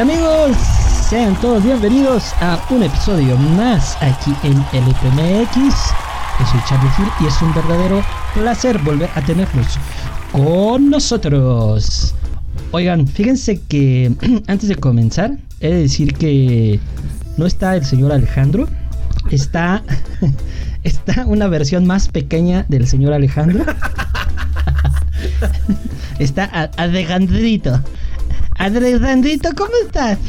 Amigos, sean todos bienvenidos a un episodio más aquí en LPMX. Yo soy Charlie Hill y es un verdadero placer volver a tenerlos con nosotros. Oigan, fíjense que antes de comenzar, he de decir que no está el señor Alejandro, está, está una versión más pequeña del señor Alejandro. está Alejandrito. Alejandrito, ¿cómo estás?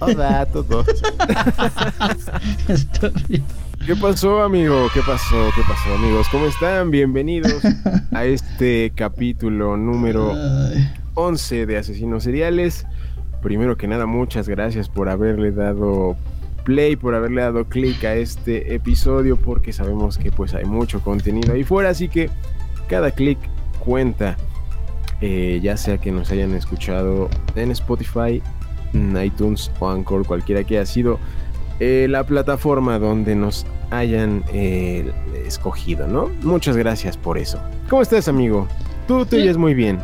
Hola a todos. ¿Qué pasó, amigo? ¿Qué pasó? ¿Qué pasó, amigos? ¿Cómo están? Bienvenidos a este capítulo número 11 de Asesinos Seriales. Primero que nada, muchas gracias por haberle dado play, por haberle dado clic a este episodio, porque sabemos que pues hay mucho contenido ahí fuera, así que cada clic cuenta. Eh, ya sea que nos hayan escuchado en Spotify, iTunes o Anchor, cualquiera que haya sido eh, la plataforma donde nos hayan eh, escogido, ¿no? Muchas gracias por eso. ¿Cómo estás, amigo? Tú te oyes muy bien.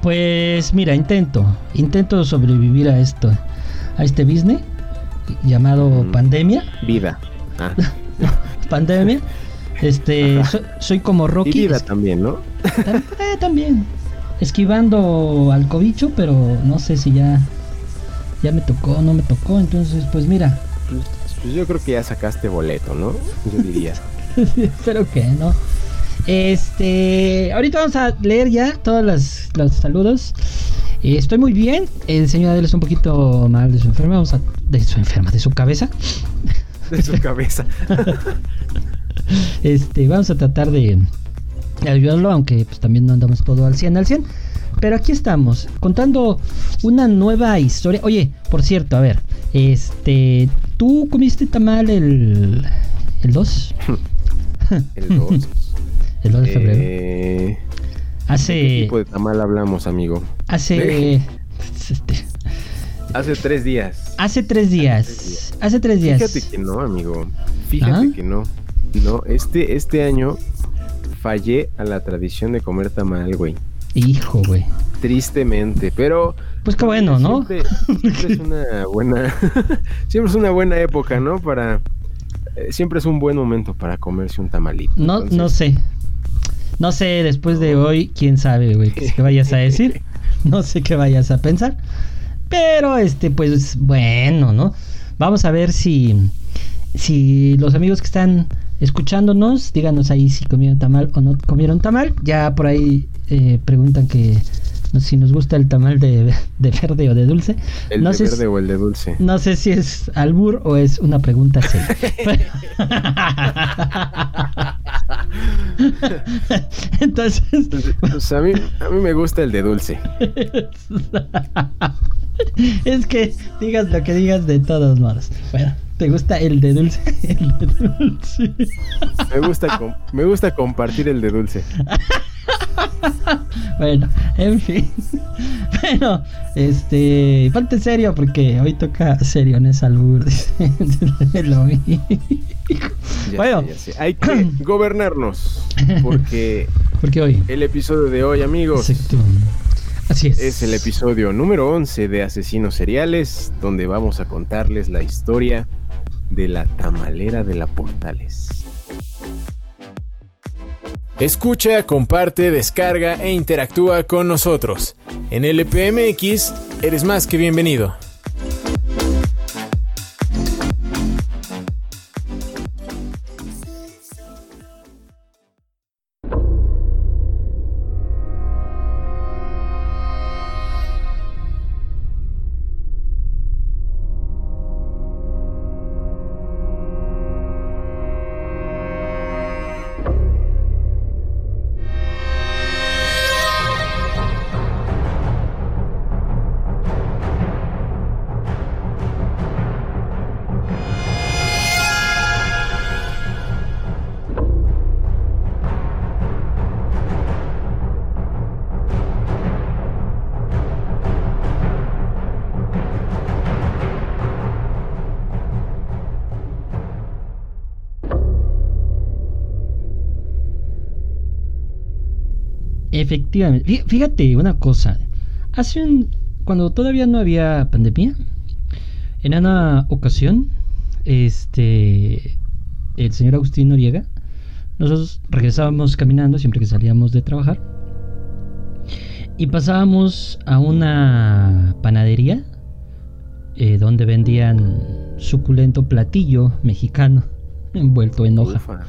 Pues mira, intento, intento sobrevivir a esto, a este business llamado mm. pandemia. Vida. Ah. pandemia. Este, soy como Rocky. Y vida también, ¿no? Eh, también. Esquivando al cobicho, pero no sé si ya ya me tocó o no me tocó. Entonces, pues mira. Pues, yo creo que ya sacaste boleto, ¿no? Yo diría. Espero que no. Este, ahorita vamos a leer ya todos los, saludos. Eh, estoy muy bien. El señor Adel es un poquito mal de su enferma. Vamos a. De su enferma, de su cabeza. De su cabeza. este, vamos a tratar de, ayudarlo, aunque pues también no andamos todo al 100 al 100. Pero aquí estamos, contando una nueva historia. Oye, por cierto, a ver, este, ¿tú comiste tamal el, el 2? el 2. el 2 de febrero. Eh, hace... ¿Qué tipo de tamal hablamos, amigo? Hace... Este, hace tres días. Hace tres días. Hace tres días. Fíjate que no, amigo. Fíjate ¿Ah? que no. No, este, este año fallé a la tradición de comer tamal, güey. Hijo, güey. Tristemente, pero. Pues qué bueno, ¿no? Siempre, es una buena. siempre es una buena época, ¿no? Para. Eh, siempre es un buen momento para comerse un tamalito. No, no sé. No sé, después de hoy, quién sabe, güey, qué vayas a decir. No sé qué vayas a pensar. Pero, este, pues, bueno, ¿no? Vamos a ver si. Si los amigos que están escuchándonos, díganos ahí si comieron tamal o no comieron tamal. Ya por ahí eh, preguntan que si nos gusta el tamal de, verde o de dulce. El de verde o el de dulce. No sé si es albur o es una pregunta seria. Entonces. Pues a, mí, a mí me gusta el de dulce. es que digas lo que digas de todos modos. Bueno. ¿Te gusta el de dulce? El de dulce. Me gusta, me gusta compartir el de dulce. bueno, en fin. Bueno, este. Ponte serio porque hoy toca serio en esa albur. bueno, hay que gobernarnos. Porque, porque hoy. El episodio de hoy, amigos. Así es. Es el episodio número 11 de Asesinos Seriales, donde vamos a contarles la historia de la tamalera de la Portales. Escucha, comparte, descarga e interactúa con nosotros. En LPMX eres más que bienvenido. Efectivamente. Fíjate una cosa. Hace un. Cuando todavía no había pandemia, en una ocasión, este. El señor Agustín Noriega, nosotros regresábamos caminando siempre que salíamos de trabajar. Y pasábamos a una panadería eh, donde vendían suculento platillo mexicano envuelto en hoja.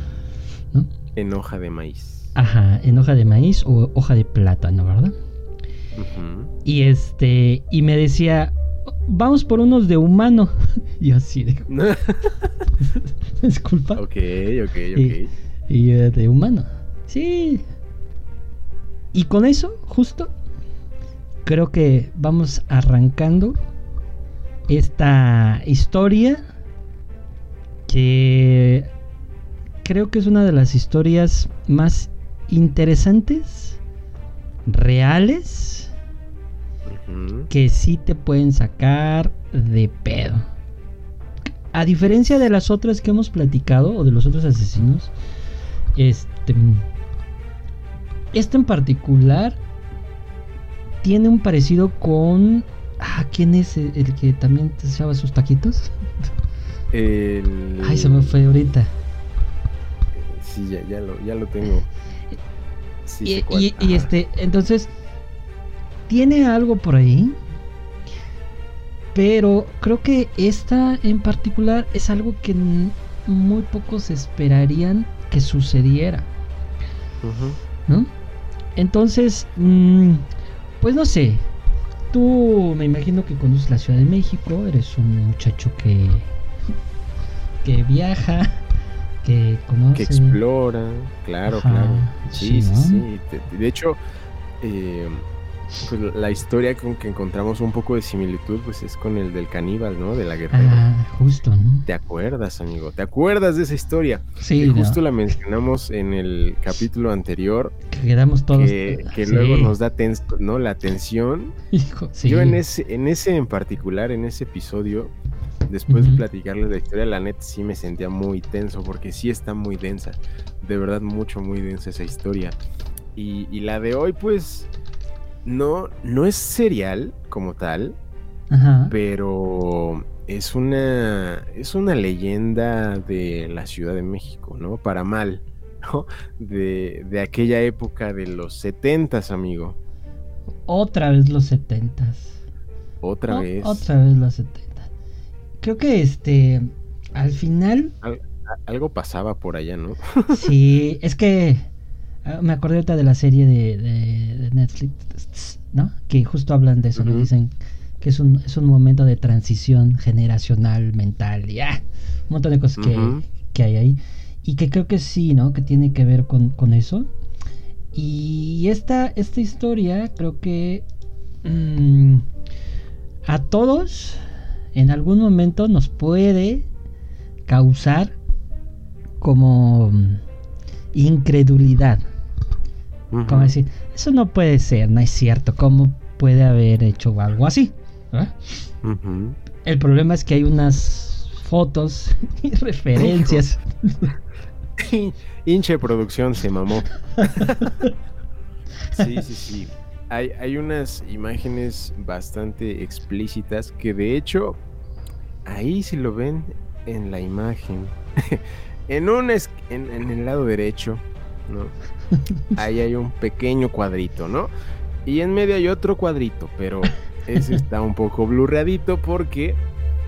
¿no? En hoja de maíz. Ajá, en hoja de maíz o hoja de plátano, ¿verdad? Y este, y me decía, vamos por unos de humano. y así de... Disculpa. Ok, ok, ok. Y, eh, de humano. Sí. Y con eso, justo, creo que vamos arrancando esta historia que creo que es una de las historias más interesantes, reales, que sí te pueden sacar de pedo. A diferencia de las otras que hemos platicado o de los otros asesinos, este, este en particular tiene un parecido con... Ah, ¿quién es el, que también te echaba sus taquitos? Ay, se me fue ahorita. Sí, ya, lo, tengo. Y, y, este, entonces, tiene algo por ahí. Pero creo que esta en particular es algo que muy pocos esperarían que sucediera. ¿No? Entonces, mm, pues no sé. Tú me imagino que conoces la Ciudad de México, eres un muchacho que que viaja, que conoce. Que explora, claro, claro. Sí, sí, sí. De, hecho, eh, pues la historia con que encontramos un poco de similitud, pues es con el del caníbal, ¿no? De la guerra. Ah, justo, ¿no? ¿Te acuerdas, amigo? ¿Te acuerdas de esa historia? Sí. Que justo la mencionamos en el capítulo anterior. Que quedamos todos. Que, luego nos da ¿no? La tensión. Hijo, sí. Yo en ese, en ese en particular, en ese episodio, después de platicarles la historia, la net sí me sentía muy tenso porque sí está muy densa. De verdad, mucho, muy densa esa historia. Y, la de hoy, pues, no, no es serial como tal, pero es una, es una leyenda de la Ciudad de México, ¿no? Para mal, ¿no? De, de aquella época de los setentas, amigo. Otra vez los setentas. Otra vez. Otra vez los setentas creo que este, al final... algo pasaba por allá, ¿no? sí, es que ah, me acordé ahorita de la serie de, Netflix, ¿no? Que justo hablan de eso, Dicen que es un, es un momento de transición generacional, mental, y ah, un montón de cosas que, hay ahí. Y que creo que sí, ¿no? Que tiene que ver con, eso. Y esta, esta historia creo que mm, a todos en algún momento nos puede causar como mm, incredulidad. Como decir, eso no puede ser, no es cierto, ¿cómo puede haber hecho algo así? El problema es que hay unas fotos y referencias. Hinche producción se mamó. sí, sí, sí hay, unas imágenes bastante explícitas que de hecho, ahí si lo ven en la imagen, en, un en, el lado derecho, ¿no? Ahí hay un pequeño cuadrito, ¿no? Y en medio hay otro cuadrito, pero ese está un poco blurradito porque...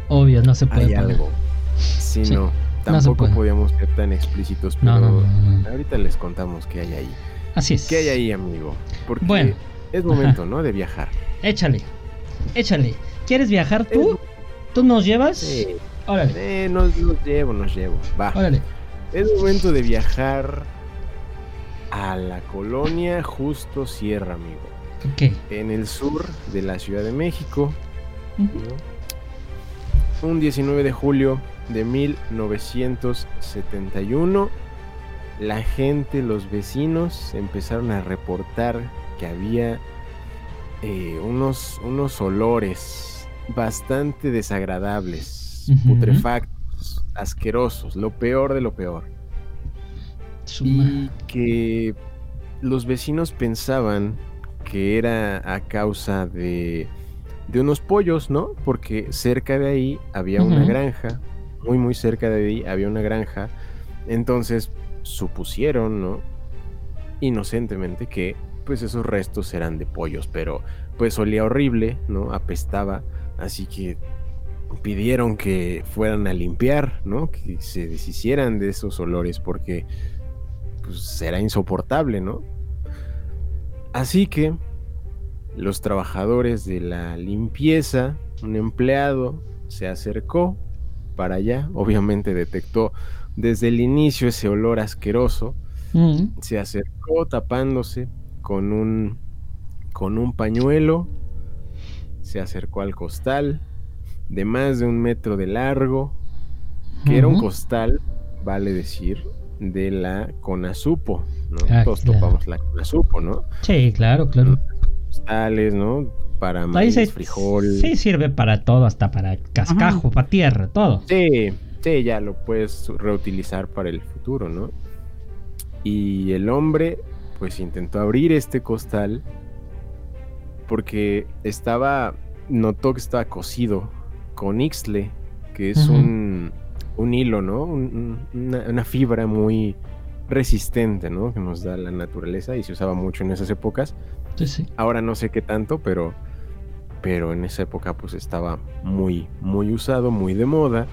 Obvio, no se puede. Hay algo. Si no, tampoco podíamos ser tan explícitos, pero ahorita les contamos qué hay ahí. Así es. ¿Qué hay ahí, amigo? Porque bueno es momento, ¿no? De viajar. Échale, échale. ¿Quieres viajar tú? ¿Tú nos llevas? Sí. Órale. nos, llevo, nos llevo. Va. Órale. Es momento de viajar a la colonia Justo Sierra, amigo. ¿Qué? En el sur de la Ciudad de México. Un 19 de julio de 1971, la gente, los vecinos empezaron a reportar que había eh, unos, unos olores bastante desagradables, putrefactos, asquerosos, lo peor de lo peor. y que los vecinos pensaban que era a causa de, de unos pollos, ¿no? Porque cerca de ahí había una granja, muy muy cerca de ahí había una granja, entonces supusieron, ¿no? Inocentemente que pues esos restos eran de pollos, pero pues olía horrible, ¿no? Apestaba, así que pidieron que fueran a limpiar, ¿no? Que se deshicieran de esos olores porque pues era insoportable, ¿no? Así que los trabajadores de la limpieza, un empleado se acercó para allá, obviamente detectó desde el inicio ese olor asqueroso, Mm. se acercó tapándose con un con un pañuelo, se acercó al costal de más de un metro de largo, que era un costal, vale decir, de la Conasupo, ¿no? Ah, Todos claro. topamos la Conasupo, ¿no? Sí, claro, claro. Costales, ¿no? Para maíz, se- frijol. Sí, sirve para todo, hasta para cascajo, para tierra, todo. Sí, sí, ya lo puedes reutilizar para el futuro, ¿no? Y el hombre, pues intentó abrir este costal porque estaba, notó que estaba cosido con ixtle, que es un, un hilo, ¿no? Un- un- una, una fibra muy resistente, ¿no? Que nos da la naturaleza y se usaba mucho en esas épocas. Sí, sí. Ahora no sé qué tanto, pero, pero en esa época pues estaba muy, muy usado, muy de moda.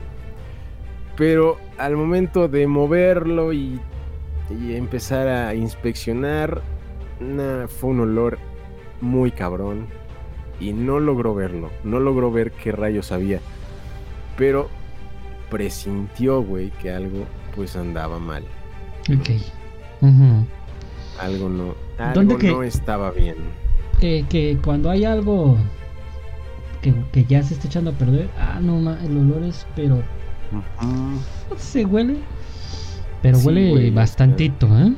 Pero al momento de moverlo y, y empezar a inspeccionar, nah, fue un olor muy cabrón. Y no logró verlo, no logró ver qué rayos había. Pero presintió, güey, que algo pues andaba mal. Ok. Algo no, ¿Dónde algo que- no estaba bien. que, que cuando hay algo que, que ya se está echando a perder, ah, no, el olor es, pero Ujú. se huele, pero Sí, huele güey, bastantito, ¿eh?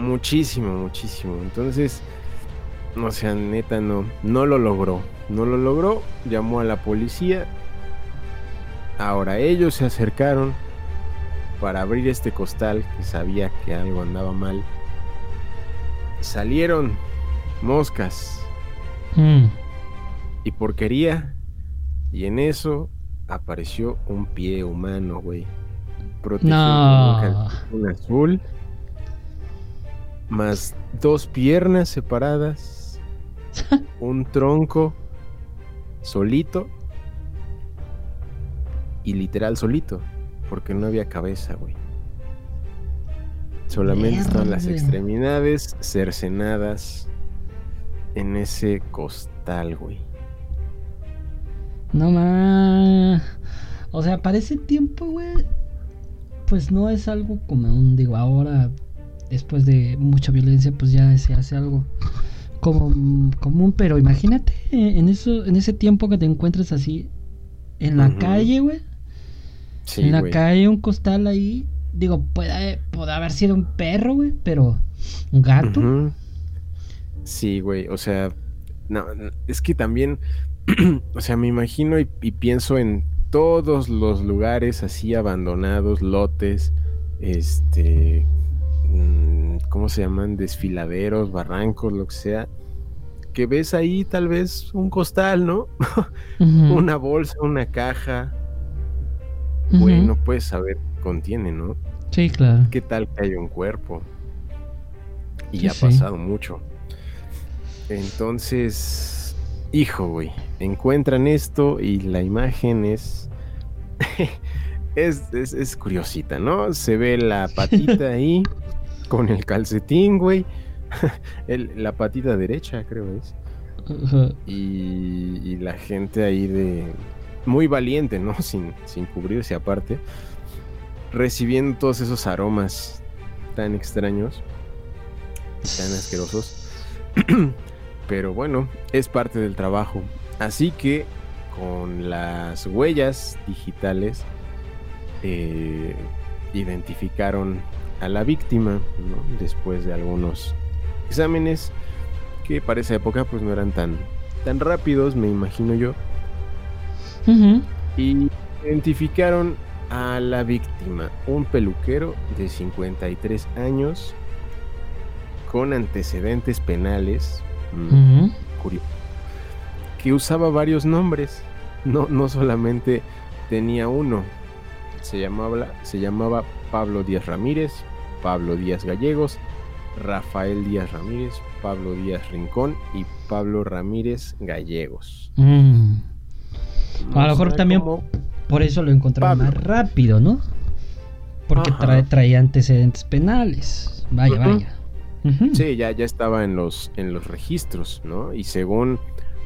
Muchísimo, muchísimo. Entonces, o sea, neta, no, no lo logró. No lo logró, llamó a la policía. Ahora ellos se acercaron para abrir este costal que sabía que algo andaba mal. Salieron moscas Mm. y porquería. Y en eso apareció un pie humano, güey. Protegido No. un azul. Más dos piernas separadas. un tronco solito. Y literal solito. Porque no había cabeza, güey. Solamente estaban las extremidades cercenadas en ese costal, güey. No más. O sea, para ese tiempo, güey, pues no es algo común. Digo, ahora, después de mucha violencia, pues ya se hace algo como común. Pero imagínate en eso, en ese tiempo que te encuentres así en la calle, güey. Sí, en la calle, un costal ahí. Digo, puede, puede haber sido un perro, güey, pero un gato. Sí, güey, o sea, no, no, es que también, o sea, me imagino y, y pienso en todos los lugares así abandonados, lotes, este, mm, ¿cómo se llaman? Desfiladeros, barrancos, lo que sea, que ves ahí tal vez un costal, ¿no? Una bolsa, una caja, ujú. güey, no puedes saber qué contiene, ¿no? Sí, claro. ¿Qué tal que hay un cuerpo? Y Sí, ha sí. pasado mucho. Entonces, hijo, güey, encuentran esto y la imagen es, es, es, es curiosita, ¿no? Se ve la patita ahí con el calcetín, güey. El- la patita derecha, creo es. Y, y la gente ahí de... Muy valiente, ¿no? Sin, sin cubrirse aparte. Recibiendo todos esos aromas tan extraños, tan asquerosos. Pero bueno, es parte del trabajo. Así que con las huellas digitales eh, identificaron a la víctima ¿no? después de algunos exámenes que para esa época pues no eran tan, tan rápidos, me imagino yo. Y identificaron a la víctima, un peluquero de 53 años con antecedentes penales, Mm. curioso, que usaba varios nombres, no, no solamente tenía uno, se llamaba, se llamaba Pablo Díaz Ramírez, Pablo Díaz Gallegos, Rafael Díaz Ramírez, Pablo Díaz Rincón y Pablo Ramírez Gallegos. Mm. A lo mejor también por eso lo encontraron Pablo. más rápido, ¿no? Porque trae, traía antecedentes penales. Vaya, vaya. Sí, ya, ya estaba en los, en los registros, ¿no? Y según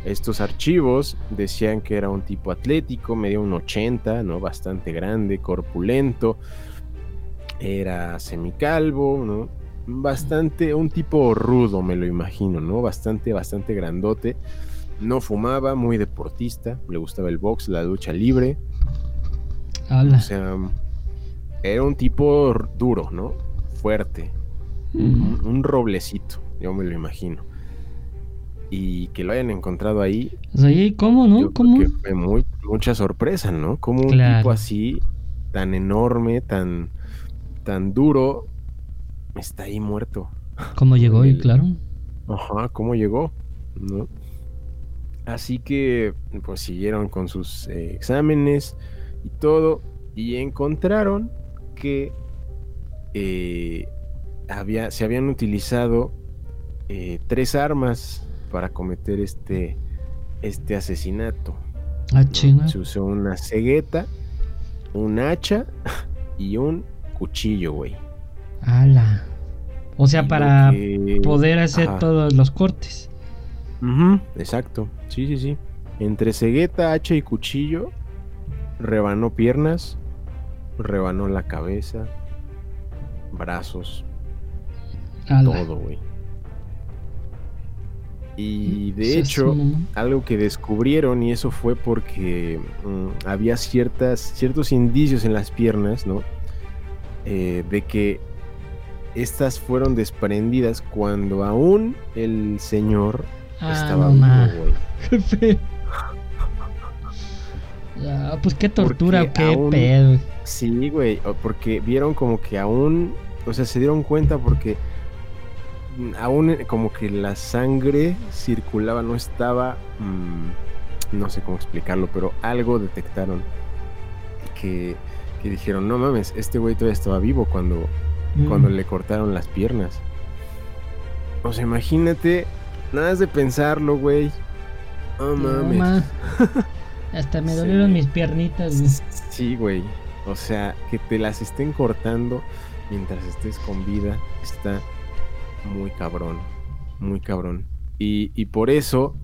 estos archivos, decían que era un tipo atlético, medía un 80, ¿no? Bastante grande, corpulento, era semicalvo, ¿no? Bastante, un tipo rudo, me lo imagino, ¿no? Bastante, bastante grandote. No fumaba, muy deportista, le gustaba el box, la lucha libre. O sea, era un tipo duro, ¿no? Fuerte. Un, un roblecito, yo me lo imagino. Y que lo hayan encontrado ahí, O sea, ¿y ¿Cómo, no? yo creo ¿Cómo? que fue muy, mucha sorpresa, ¿no? Como un tipo así, tan enorme, tan, tan duro, está ahí muerto. ¿Cómo llegó? Y claro. Ajá, ¿cómo llegó? ¿No? Así que, pues siguieron con sus eh, exámenes y todo, y encontraron que eh, había, se habían utilizado eh, tres armas para cometer este, este asesinato. Ah, ¿no? chinga. Se usó una cegueta, un hacha y un cuchillo, güey. Ala. O sea, Y para que- poder hacer Ajá. todos los cortes. Exacto, sí, sí, sí. Entre cegueta, hacha y cuchillo, rebanó piernas, rebanó la cabeza, brazos, Ala. todo, güey. Y de Sí, hecho, algo que descubrieron, y eso fue porque mm, había ciertas, ciertos indicios en las piernas, ¿no? Eh, de que estas fueron desprendidas cuando aún el señor Ah, estaba vivo, güey. Ya, pues qué tortura, Porque qué aún- pedo. Sí, güey, porque vieron como que aún, o sea, se dieron cuenta porque mm, aún eh, como que la sangre circulaba, no estaba, mm, no sé cómo explicarlo, pero algo detectaron que, que dijeron, no mames, este güey todavía estaba vivo cuando, cuando Mm. le cortaron las piernas. O sea, imagínate, nada más de pensarlo, güey. No No, mames. ma. Hasta me Sí. dolieron mis piernitas. güey. Sí, güey. O sea, que te las estén cortando mientras estés con vida está muy cabrón. Muy cabrón. Y, y por eso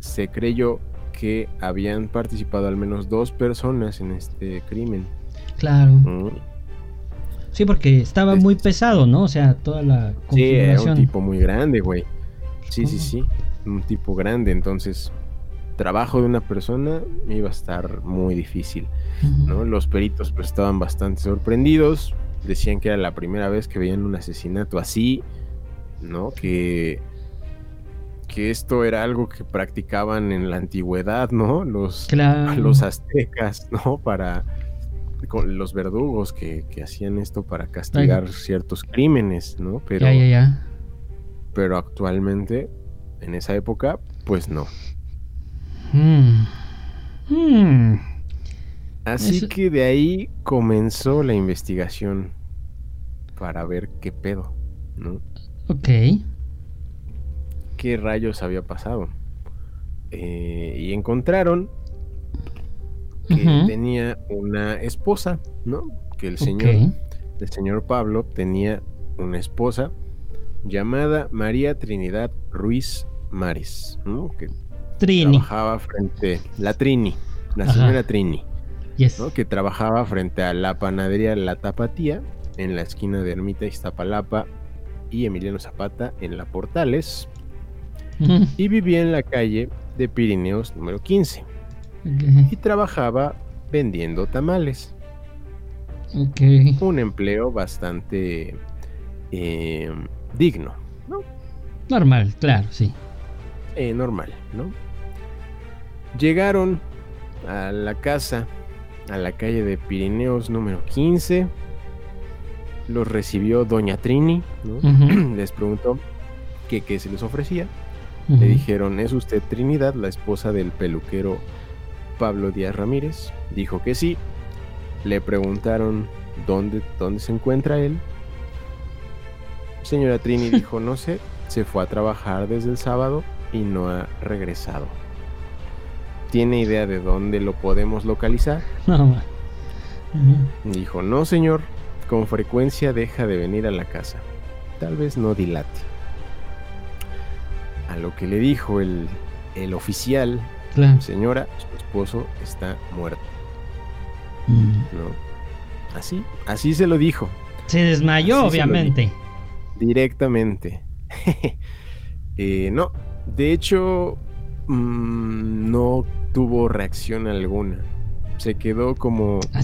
se creyó que habían participado al menos dos personas en este crimen. Claro. ¿no? Sí, porque estaba Es- muy pesado, ¿no? O sea, toda la Sí, era un tipo muy grande, güey. Sí, sí, sí. Un tipo grande. Entonces, trabajo de una persona iba a estar muy difícil. ¿no? Los peritos pues, estaban bastante sorprendidos. Decían que era la primera vez que veían un asesinato así, ¿no? Que, que esto era algo que practicaban en la antigüedad, ¿no? Los, Claro. los aztecas, ¿no? Para con los verdugos que, que hacían esto para castigar ciertos crímenes, ¿no? Pero, Ya, ya, ya. pero actualmente, en esa época, pues no. Mm. Mm. Así Eso- que de ahí comenzó la investigación para ver qué pedo, ¿no? Ok. ¿Qué rayos había pasado? Eh, y encontraron que tenía una esposa, ¿no? Que el señor, el señor Pablo tenía una esposa llamada María Trinidad Ruiz Mares, ¿no? Que Trini. trabajaba frente, la Trini, la Ajá. señora Trini. Yes. ¿no? que trabajaba frente a la panadería La Tapatía en la esquina de Ermita Iztapalapa y Emiliano Zapata en La Portales y vivía en la calle de Pirineos número 15 y trabajaba vendiendo tamales. Un empleo bastante eh, digno, Normal, claro, sí. eh, normal, ¿no? Llegaron a la casa, a la calle de Pirineos número 15. Los recibió Doña Trini, ¿no? les preguntó que qué se les ofrecía. Le dijeron, ¿es usted Trinidad, la esposa del peluquero Pablo Díaz Ramírez? Dijo que sí. Le preguntaron dónde, dónde se encuentra él. Señora Trini dijo, no sé, se fue a trabajar desde el sábado y no ha regresado. ¿Tiene idea de dónde lo podemos localizar? No. Dijo, no señor, con frecuencia deja de venir a la casa. Tal vez no dilate. A lo que le dijo el, oficial, señora, su esposo está muerto. Mm. ¿No? Así, así se lo dijo. Se desmayó, obviamente. Directamente. Eh, no, de hecho, mm, no tuvo reacción alguna. Se quedó como. Ah,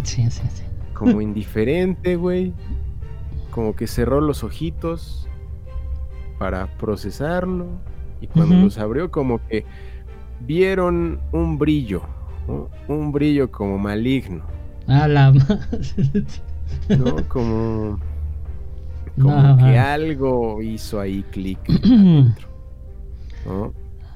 como indiferente, güey. Como que cerró los ojitos para procesarlo. Y cuando los abrió, como que vieron un brillo. Un brillo como maligno. A la ¿No? Como. Como que algo hizo ahí clic.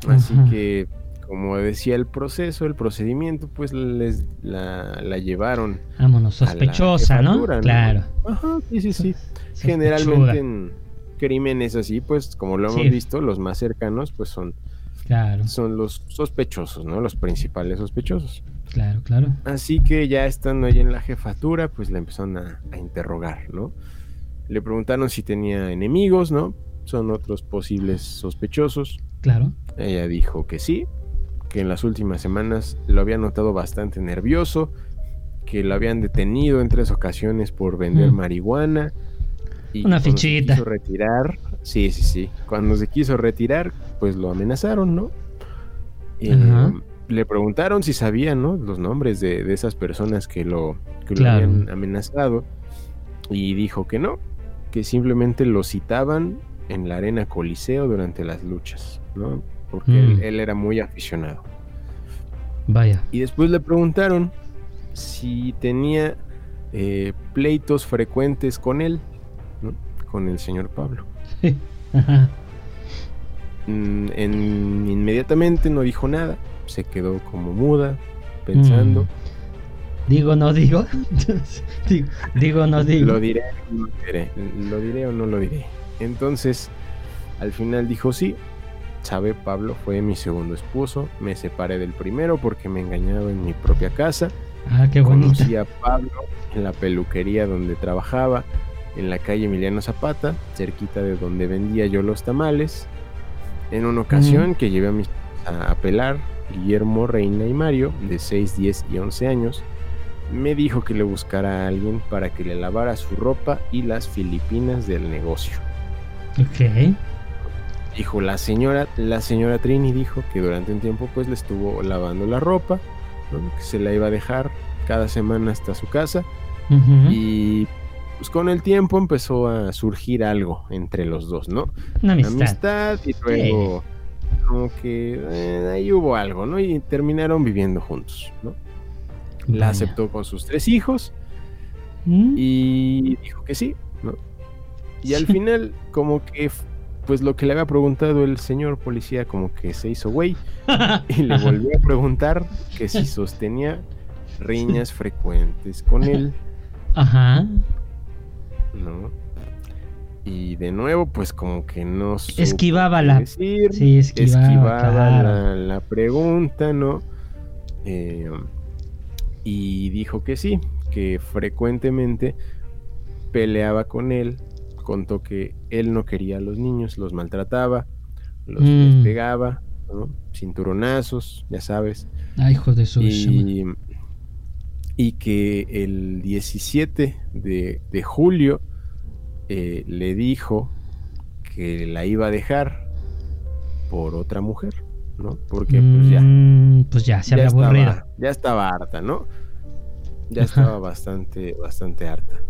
Así que, como decía el proceso, el procedimiento, pues les la, llevaron. Vámonos, sospechosa, ¿no? Claro. Ajá, sí, sí, sí. Generalmente en crímenes así, pues como lo hemos visto, los más cercanos, pues son, claro. son los sospechosos, ¿no? Los principales sospechosos. Claro, claro. Así que ya estando ahí en la jefatura, pues la empezaron a, a interrogar, ¿no? Le preguntaron si tenía enemigos, ¿no? Son otros posibles sospechosos. Claro. Ella dijo que sí, que en las últimas semanas lo había notado bastante nervioso, que lo habían detenido en tres ocasiones por vender mm. marihuana. Y Una fichita. Se quiso retirar, sí, sí, sí. Cuando se quiso retirar, pues lo amenazaron, ¿no? Eh, le preguntaron si sabían, ¿no? Los nombres de, esas personas que lo, que lo habían amenazado. Y dijo que no, que simplemente lo citaban en la arena Coliseo durante las luchas, ¿no? Porque mm. él, era muy aficionado. Vaya. Y después le preguntaron si tenía eh, pleitos frecuentes con él, ¿no? Con el señor Pablo. Mm, inmediatamente no dijo nada, se quedó como muda, pensando. Mm. Digo, no digo. digo, no digo. Lo diré, lo diré. Lo diré o no lo diré. Entonces, al final dijo sí. Sabe, Pablo fue mi segundo esposo. Me separé del primero porque me engañaba en mi propia casa. Ah, qué Conocí a Pablo en la peluquería donde trabajaba, en la calle Emiliano Zapata, cerquita de donde vendía yo los tamales. En una ocasión que llevé a mis a, a pelar, Guillermo, Reina y Mario, de 6, 10 y 11 años, me dijo que le buscara a alguien para que le lavara su ropa y las filipinas del negocio. Ok. Dijo la señora, la señora Trini dijo que durante un tiempo pues le estuvo lavando la ropa, que se la iba a dejar cada semana hasta su casa y pues con el tiempo empezó a surgir algo entre los dos, ¿no? Una amistad. y luego como que eh, ahí hubo algo, ¿no? Y terminaron viviendo juntos, ¿no? La aceptó con sus tres hijos ¿Mm? y dijo que sí, ¿no? Y al final, como que, pues lo que le había preguntado el señor policía, como que se hizo güey. y le volvió a preguntar que si sostenía riñas frecuentes con él. Ajá. ¿No? Y de nuevo, pues como que no esquivaba la sí, esquivaba, la, pregunta, ¿no? Eh, y dijo que sí, que frecuentemente peleaba con él contó que él no quería a los niños, los maltrataba, los mm. pegaba, cinturonazos, ya sabes. Ay, hijo de su y, y que el 17 de, julio eh, le dijo que la iba a dejar por otra mujer, ¿no? Porque pues ya. Mm, pues ya se había aburrido. Ya estaba harta, ¿no? Ya estaba bastante, bastante harta.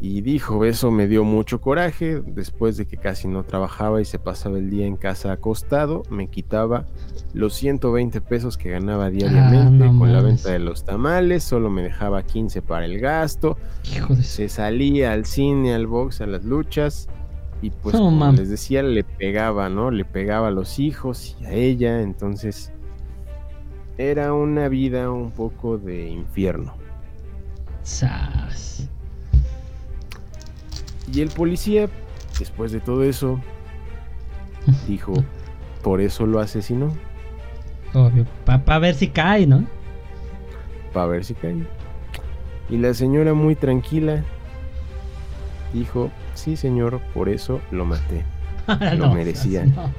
Y dijo, eso me dio mucho coraje, después de que casi no trabajaba y se pasaba el día en casa acostado, me quitaba los 120 pesos que ganaba diariamente Ah, no con la venta de los tamales, solo me dejaba 15 para el gasto, Hijo de se salía al cine, al box, a las luchas y pues No, como les decía, le pegaba, ¿no? Le pegaba a los hijos y a ella, entonces era una vida un poco de infierno. Sas. Y el policía, después de todo eso, dijo, por eso lo asesinó, Obvio. Para ver si cae, ¿no? para ver si cae. Y la señora muy tranquila dijo, sí señor, por eso lo maté. Lo merecía. No.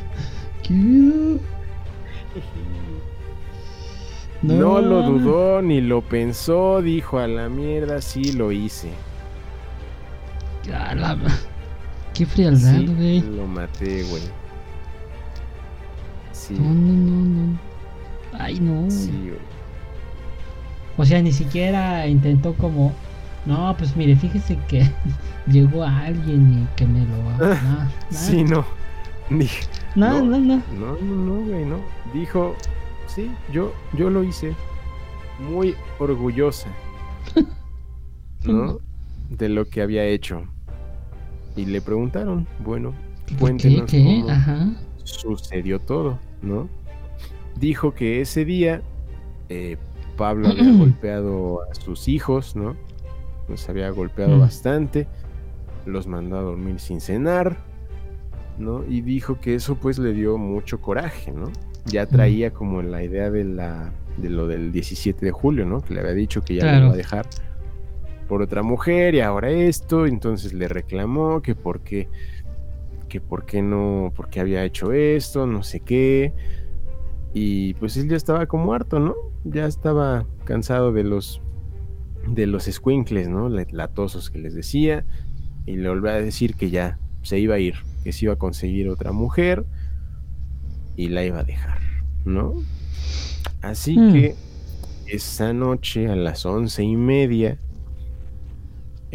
¿Qué? No, lo dudó ni lo pensó, dijo a la mierda, sí lo hice. A la- Qué frialdad, Sí, güey. lo maté, güey. Sí, No, no, no, no. Ay, no. sí, güey. O sea, ni siquiera intentó como. No, pues mire, fíjese que llegó alguien y que me lo. Sí, no. Dije, No, no. no, no. No, no, no, güey, no. Dijo, sí, yo, yo lo hice. Muy orgullosa. ¿No? De lo que había hecho. Y le preguntaron, bueno, cuéntenos ¿Qué? cómo Ajá. sucedió todo, ¿no? Dijo que ese día eh, Pablo había golpeado a sus hijos, ¿no? Los había golpeado Mm. bastante, los mandó a dormir sin cenar, ¿no? Y dijo que eso pues le dio mucho coraje, ¿no? Ya traía como la idea de la de lo del 17 de julio, ¿no? Que le había dicho que ya Claro. lo iba a dejar por otra mujer y ahora esto, entonces le reclamó que por qué que por qué no, por qué había hecho esto, no sé qué. Y pues él ya estaba como harto, ¿no? Ya estaba cansado de los de los squinkles, ¿no? Latosos que les decía. Y le volvió a decir que ya se iba a ir, que se iba a conseguir otra mujer y la iba a dejar, ¿no? Así Mm. que esa noche a las once y media,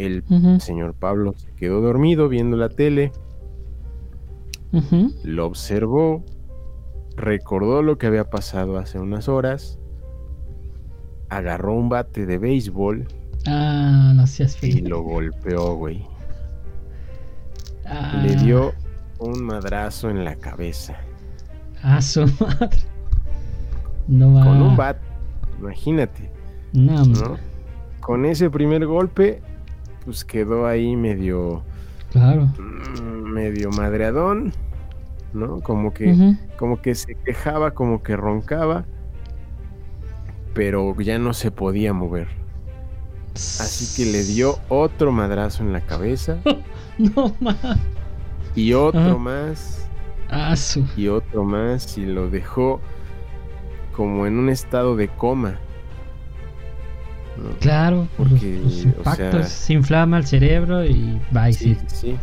el señor Pablo se quedó dormido viendo la tele, lo observó, recordó lo que había pasado hace unas horas, agarró un bate de béisbol Ah, no seas y lo golpeó, güey. Ah, Le dio un madrazo en la cabeza. A su madre. No va. Con un bat, imagínate, No, ¿no? Con ese primer golpe, pues quedó ahí medio, Claro. mm, medio madreadón, ¿no? Como que, como que se quejaba, como que roncaba, pero ya no se podía mover. Así que le dio otro madrazo en la cabeza No más. y otro más A su. y otro más y lo dejó como en un estado de coma. ¿No? Claro, los, Porque, los o impactos sea- se inflama el cerebro y va y Sí, sí. sí,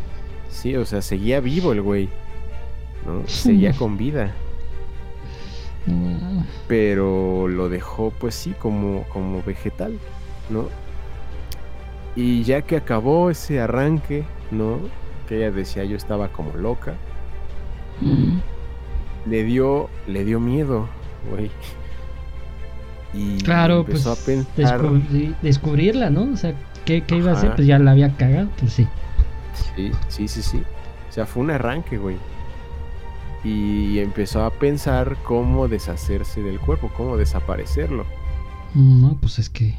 sí, o sea, seguía vivo el güey, ¿no? Seguía con vida, pero lo dejó pues sí como, como vegetal, ¿no? Y ya que acabó ese arranque, ¿no? Que ella decía yo estaba como loca, mm, le dio, le dio miedo, güey. Y Claro, pues empezó a pensar, descubri- descubrirla, ¿no? O sea, ¿qué, qué iba a hacer? Pues ya la había cagado, pues sí. sí, sí, sí, sí. O sea, fue un arranque, güey. Y empezó a pensar cómo deshacerse del cuerpo, cómo desaparecerlo. No, pues es que.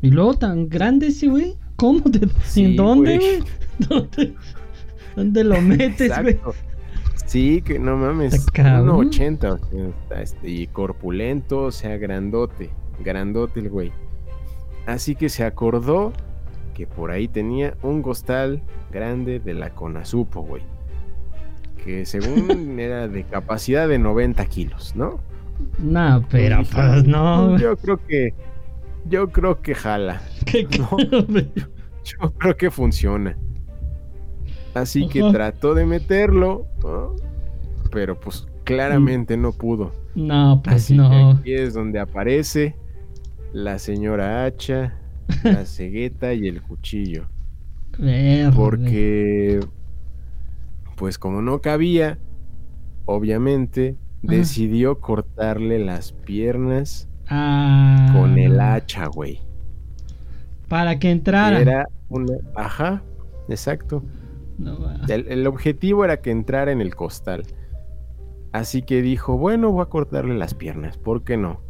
Y luego tan grande ese güey. ¿Cómo te.? Sí, ¿En dónde, güey? ¿Dónde, ¿Dónde lo metes, güey? Sí, que no mames, Está cabrón. 1.80 o sea, está, este, y corpulento, o sea, grandote, grandote el güey. Así que se acordó que por ahí tenía un costal grande de la Conasupo, güey. Que según era de capacidad de 90 kilos, ¿no? No, pero pues no. Yo creo que, yo creo que jala. ¿Qué, güey? Yo creo que funciona. Así que trató de meterlo, ¿no? pero pues claramente no pudo. No, pues Así que no. aquí es donde aparece la señora hacha, la cegueta y el cuchillo. Porque, pues como no cabía, obviamente decidió cortarle las piernas ah. con el hacha, güey. Para que entrara. Era una... Ajá, exacto. El, objetivo era que entrara en el costal. Así que dijo, bueno, voy a cortarle las piernas, ¿por qué no?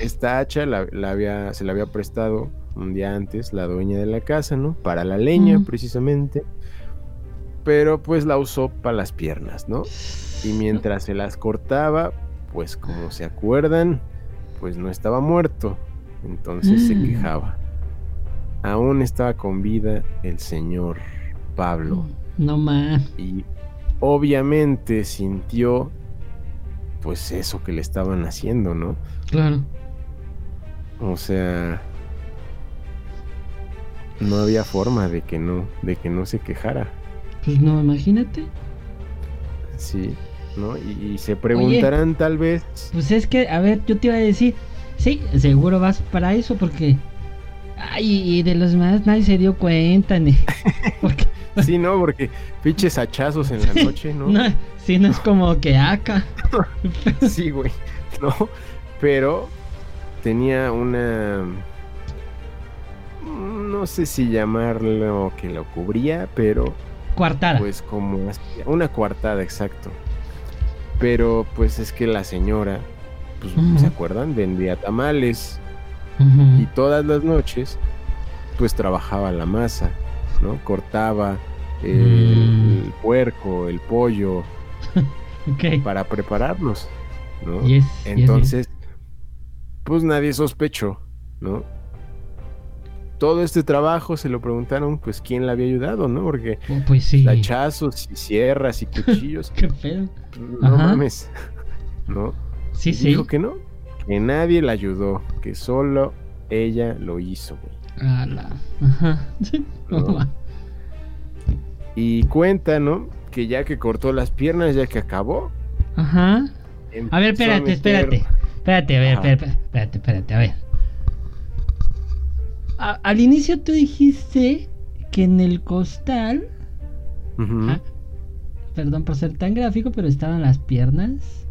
Esta hacha la, había, se la había prestado un día antes la dueña de la casa, ¿no? Para la leña, precisamente. Pero pues la usó para las piernas, ¿no? Y mientras se las cortaba, pues como se acuerdan, pues no estaba muerto. Entonces se mm. quejaba. Aún estaba con vida el señor Pablo. No más. Y obviamente sintió pues eso que le estaban haciendo, ¿no? Claro. O sea, no había forma de que no, de que no se quejara. Pues no, imagínate. Sí, ¿no? Y, se preguntarán tal vez. Pues es que, a ver, yo te iba a decir, sí, seguro vas para eso porque... Ay, y de los más nadie se dio cuenta, ni... porque... sí, no, porque pinches hachazos en la noche, ¿no? no sí, no es como que acá. sí, güey, no, pero tenía una no sé si llamarlo que lo cubría, pero Cuartada. Pues como una cuartada, exacto. Pero pues es que la señora, pues, ¿se acuerdan? Vendía tamales. Y todas las noches, pues trabajaba la masa, ¿no? Cortaba el, mm. puerco, el pollo, para prepararlos, ¿no? Entonces, pues nadie sospechó, ¿no? todo este trabajo se lo preguntaron, pues, quién le había ayudado, ¿no? Porque oh, pues sí. hachazos y sierras y cuchillos. Qué pedo. Pues, no mames. ¿No? Sí, sí. Dijo que no, que nadie le ayudó, que solo ella lo hizo, güey. Ajá. Y cuenta, ¿no? Que ya que cortó las piernas, ya que acabó. Ajá. A ver, espérate, espérate. Espérate, a ver, espérate, espérate, espérate, a ver al inicio tú dijiste que en el costal. Ah, perdón por ser tan gráfico, pero estaban las piernas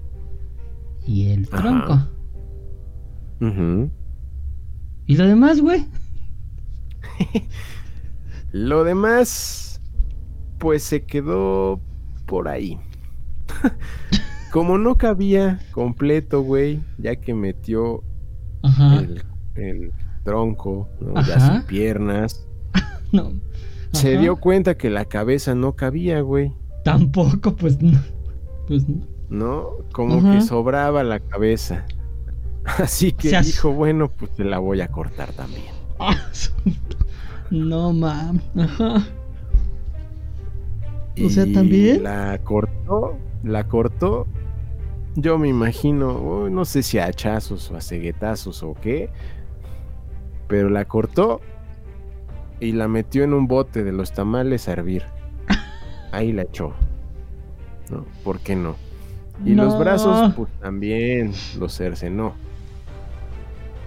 y el tronco. ¿Y lo demás, güey? lo demás, pues se quedó por ahí. Como no cabía completo, güey, ya que metió el tronco, ya sin piernas. no. Se dio cuenta que la cabeza no cabía, güey. Tampoco, pues no. Pues no. Como que sobraba la cabeza. Así que dijo, bueno, pues te la voy a cortar también. no, mam. Ajá. O sea, también. La cortó, la cortó. Yo me imagino, no sé si a hachazos o a ceguetazos o qué, pero la cortó y la metió en un bote de los tamales a hervir. Ahí la echó. ¿No? ¿Por qué no? Y los brazos, pues también los cercenó.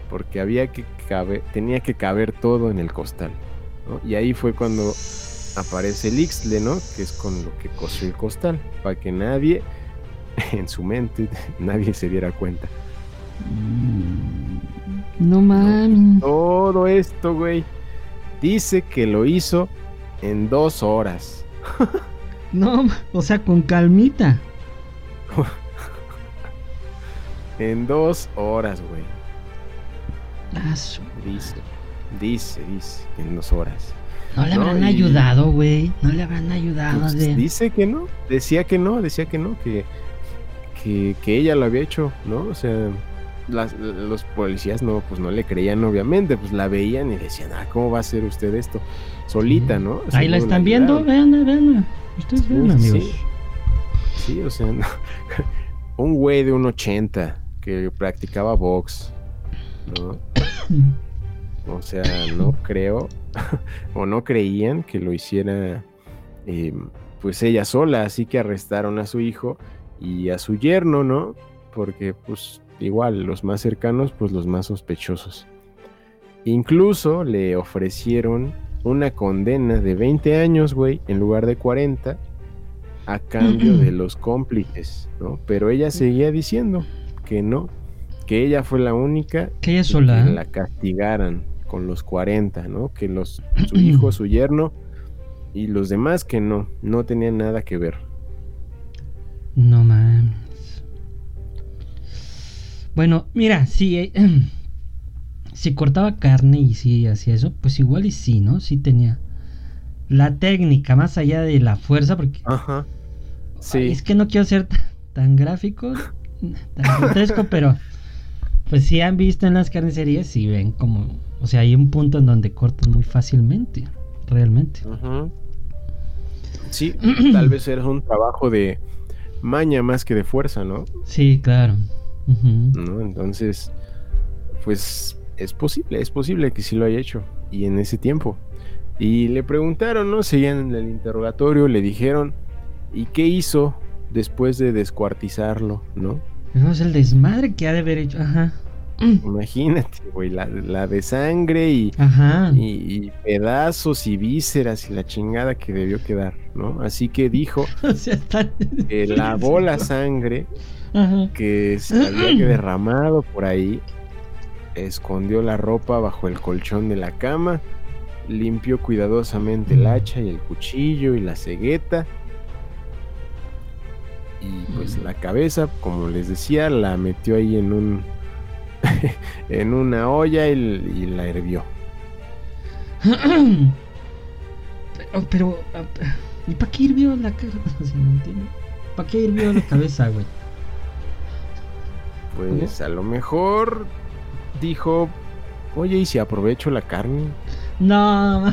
Porque había que caber, tenía que caber todo en el costal. Y ahí fue cuando aparece el Ixtle, ¿no? Que es con lo que cosió el costal. Para que nadie, en su mente, nadie se diera cuenta. Mm. No mames. Todo esto, güey. Dice que lo hizo en dos horas. no, o sea, con calmita. en dos horas, güey. Ah, dice, dice, dice, en dos horas. No le habrán ayudado, güey. No le habrán ayudado. Pues, dice que no. Decía que no, decía que no, que, que, que ella lo había hecho, ¿no? O sea, los policías no, pues no le creían obviamente, pues la veían y decían, ah, ¿cómo va a hacer usted esto? Solita, ¿no? Ahí la están viendo, vean, vean. Ustedes ven, amigos. Sí. o sea, un güey de un 80 que practicaba box, ¿no? o sea, no creo, o no creían que lo hiciera em, pues ella sola, así que arrestaron a su hijo y a su yerno, ¿no? Porque pues igual los más cercanos, pues los más sospechosos. Incluso le ofrecieron una condena de 20 años, güey, en lugar de 40, a cambio de los cómplices, ¿no? Pero ella seguía diciendo que no, que ella fue la única que ella sola la castigaran con los 40, ¿no? Que los su hijo, su yerno y los demás que no, no tenían nada que ver. No mames. Bueno, mira, si, eh, si cortaba carne y si hacía eso, pues igual y sí, ¿no? Sí tenía la técnica, más allá de la fuerza, porque... Ajá. Sí. es que no quiero ser tan gráfico, tan grotesco, pero pues si han visto en las carnicerías, sí ven como... O sea, hay un punto en donde cortan muy fácilmente, realmente. Ajá. Sí, tal vez era un trabajo de maña más que de fuerza, ¿no? Sí, claro. ¿No? Entonces, pues es posible, es posible que sí lo haya hecho. Y en ese tiempo. Y le preguntaron, ¿no? Seguían en el interrogatorio, le dijeron, ¿y qué hizo después de descuartizarlo, ¿no? No es el desmadre que ha de haber hecho, ajá. Imagínate, güey, la, de sangre y, y, pedazos y vísceras y la chingada que debió quedar, ¿no? Así que dijo que lavó la sangre que se había derramado por ahí, escondió la ropa bajo el colchón de la cama, limpió cuidadosamente el hacha y el cuchillo y la cegueta. Y pues la cabeza, como les decía, la metió ahí en un en una olla y, la hirvió. pero, ¿y para qué hirvió la cabeza? ¿Para qué hirvió la cabeza, güey? Pues a lo mejor dijo, oye, ¿y si aprovecho la carne? No.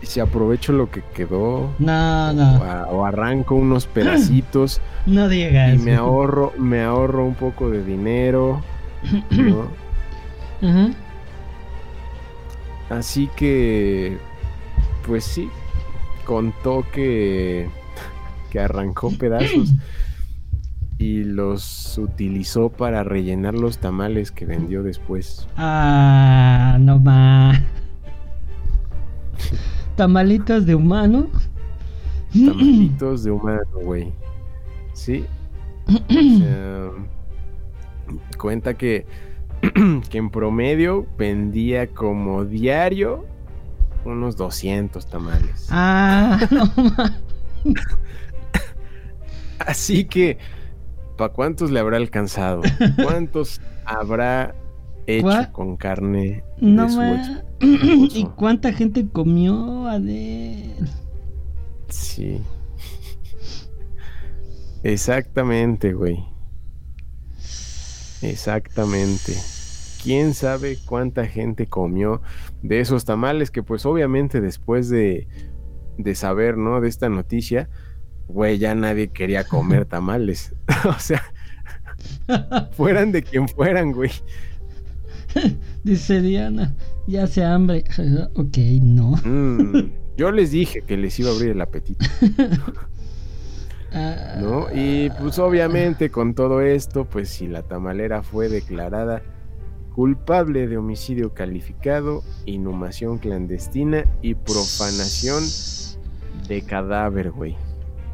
¿Y si aprovecho lo que quedó? No, no. O, arranco unos pedacitos. no digas. Y me ahorro, me ahorro un poco de dinero. Así que, pues sí, contó que, que arrancó pedazos y los utilizó para rellenar los tamales que vendió después. Ah, no más. ¿Tamalitos de humano? Tamalitos de humano, güey. Sí. cuenta que, que en promedio vendía como diario unos 200 tamales. Ah, no Así que ¿Para cuántos le habrá alcanzado? ¿Cuántos habrá hecho con carne no ¿Y cuánta gente comió, Adel? Sí. Exactamente, güey. Exactamente. ¿Quién sabe cuánta gente comió de esos tamales que pues obviamente después de, de saber, ¿no? De esta noticia, güey, ya nadie quería comer tamales. o sea, fueran de quien fueran, güey. Dice Diana, ya se hambre. ok, no. Mm, yo les dije que les iba a abrir el apetito. ¿No? Y pues obviamente con todo esto, pues si la tamalera fue declarada culpable de homicidio calificado, inhumación clandestina y profanación de cadáver, güey.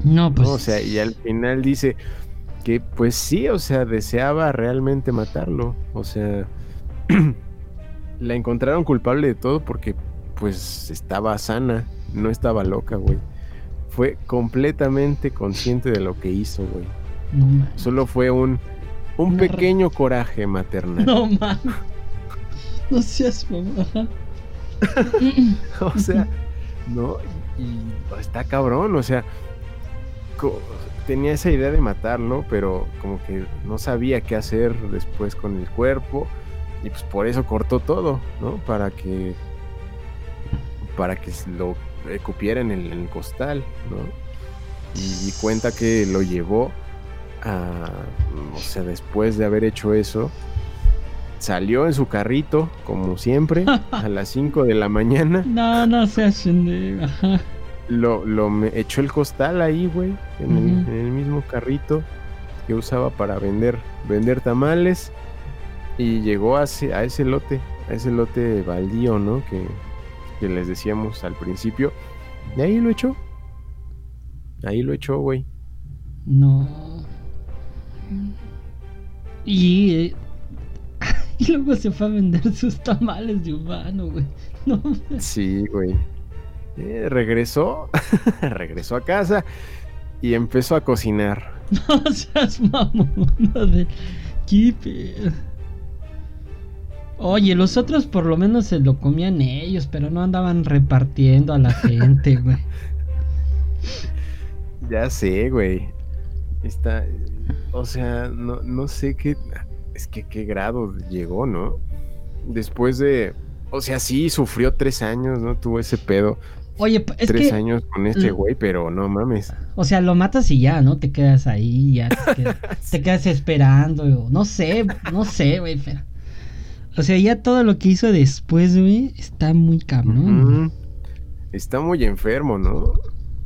No, pues. O sea, y al final dice que, pues sí, o sea, deseaba realmente matarlo. O sea, la encontraron culpable de todo porque, pues, estaba sana, no estaba loca, güey. Fue completamente consciente de lo que hizo, güey. No, Solo fue un, un pequeño coraje maternal. No, man. No seas mamá. o sea, no, y está cabrón, o sea, tenía esa idea de matarlo, pero como que no sabía qué hacer después con el cuerpo y pues por eso cortó todo, ¿no? Para que para que lo cupiera en el, costal, ¿no? Y, cuenta que lo llevó a, o sea, después de haber hecho eso, salió en su carrito, como siempre, a las 5 de la mañana. No, no se hacen lo, lo me echó el costal ahí, güey, en, el, mismo carrito que usaba para vender, vender tamales. Y llegó a ese, a ese lote, a ese lote baldío, ¿no? Que, que les decíamos al principio. Y ahí lo echó. Ahí lo echó, güey. No. Y, eh, y luego se fue a vender sus tamales de humano, güey. No. Sí, güey. Eh, regresó, regresó a casa y empezó a cocinar. No seas mamón, de Oye, los otros por lo menos se lo comían ellos, pero no andaban repartiendo a la gente, güey. Ya sé, güey. Está. O sea, no, no sé qué. Es que qué grado llegó, ¿no? Después de. O sea, sí, sufrió tres años, ¿no? Tuvo ese pedo. Oye, es tres años con este güey, pero no mames. O sea, lo matas y ya, ¿no? Te quedas ahí, ya te quedas, esperando. No sé, no sé, güey, pero. O sea, ya todo lo que hizo después, güey, está muy cabrón. Está muy enfermo, ¿no?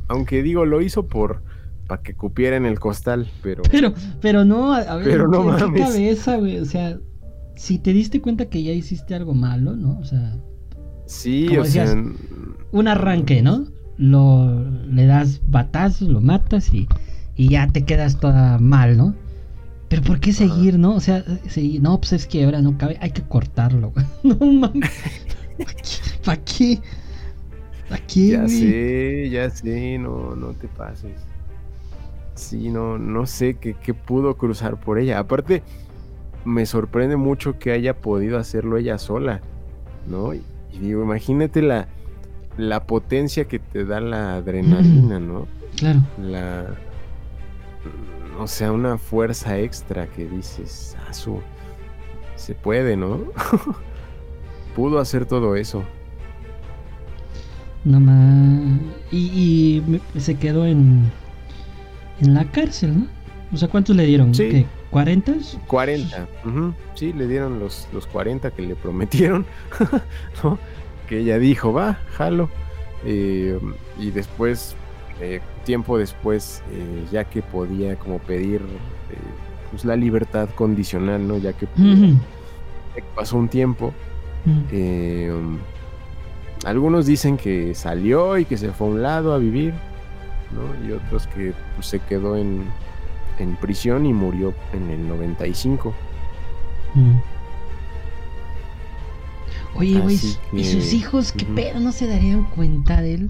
Aunque digo, lo hizo por para que cupiera en el costal, pero. Pero, pero no, a, ver, pero no mames. cabeza, güey. O sea, si te diste cuenta que ya hiciste algo malo, ¿no? O sea. Sí, o sea. Un arranque, ¿no? Lo le das batazos, lo matas y, y ya te quedas toda mal, ¿no? Pero ¿por qué seguir, no? O sea, seguir. No, pues es que ahora no cabe, hay que cortarlo. No mames. ¿Para qué? Aquí, ya sé, ya sé, no, no te pases. Sí, no, no sé qué, pudo cruzar por ella. Aparte, me sorprende mucho que haya podido hacerlo ella sola, ¿no? Y, digo, imagínate la, la potencia que te da la adrenalina, ¿no? Claro. La. O sea, una fuerza extra que dices, ah, su. Se puede, ¿no? Pudo hacer todo eso. No más. Y, se quedó en, en la cárcel, ¿no? O sea, ¿cuántos le dieron? Sí. ¿Qué? ¿40? 40. Sí, le dieron los, los 40 que le prometieron. ¿no? Que ella dijo, va, jalo. Eh, y después, eh, tiempo después, eh, ya que podía como pedir pues la libertad condicional, ¿no? Ya que pasó un tiempo. Algunos dicen que salió y que se fue a un lado a vivir, ¿no? Y otros que pues, se quedó en, en, prisión y murió en el 95. Mm. Oye, güey, ¿y sus hijos qué pedo? ¿No se darían cuenta de él?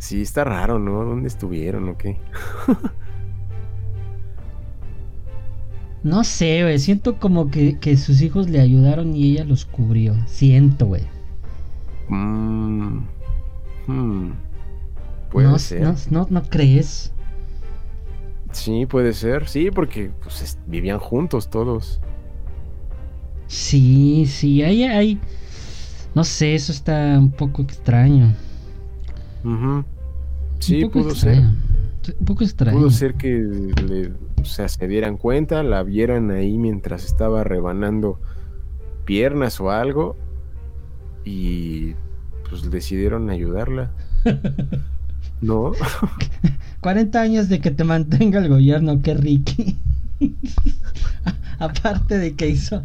Sí, está raro, ¿no? ¿Dónde estuvieron o qué? no sé, güey. Siento como que, que sus hijos le ayudaron y ella los cubrió. Siento, güey. Mm, hmm, puede no, ser. No, no, crees? Sí, puede ser. Sí, porque pues, vivían juntos todos. Sí, sí, hay, hay. No sé, eso está un poco extraño. Sí, pudo ser. Un poco extraño. Pudo ser que le, o sea, se dieran cuenta, la vieran ahí mientras estaba rebanando piernas o algo y pues decidieron ayudarla. ¿No? 40 años de que te mantenga el gobierno, qué Ricky. Aparte de que hizo.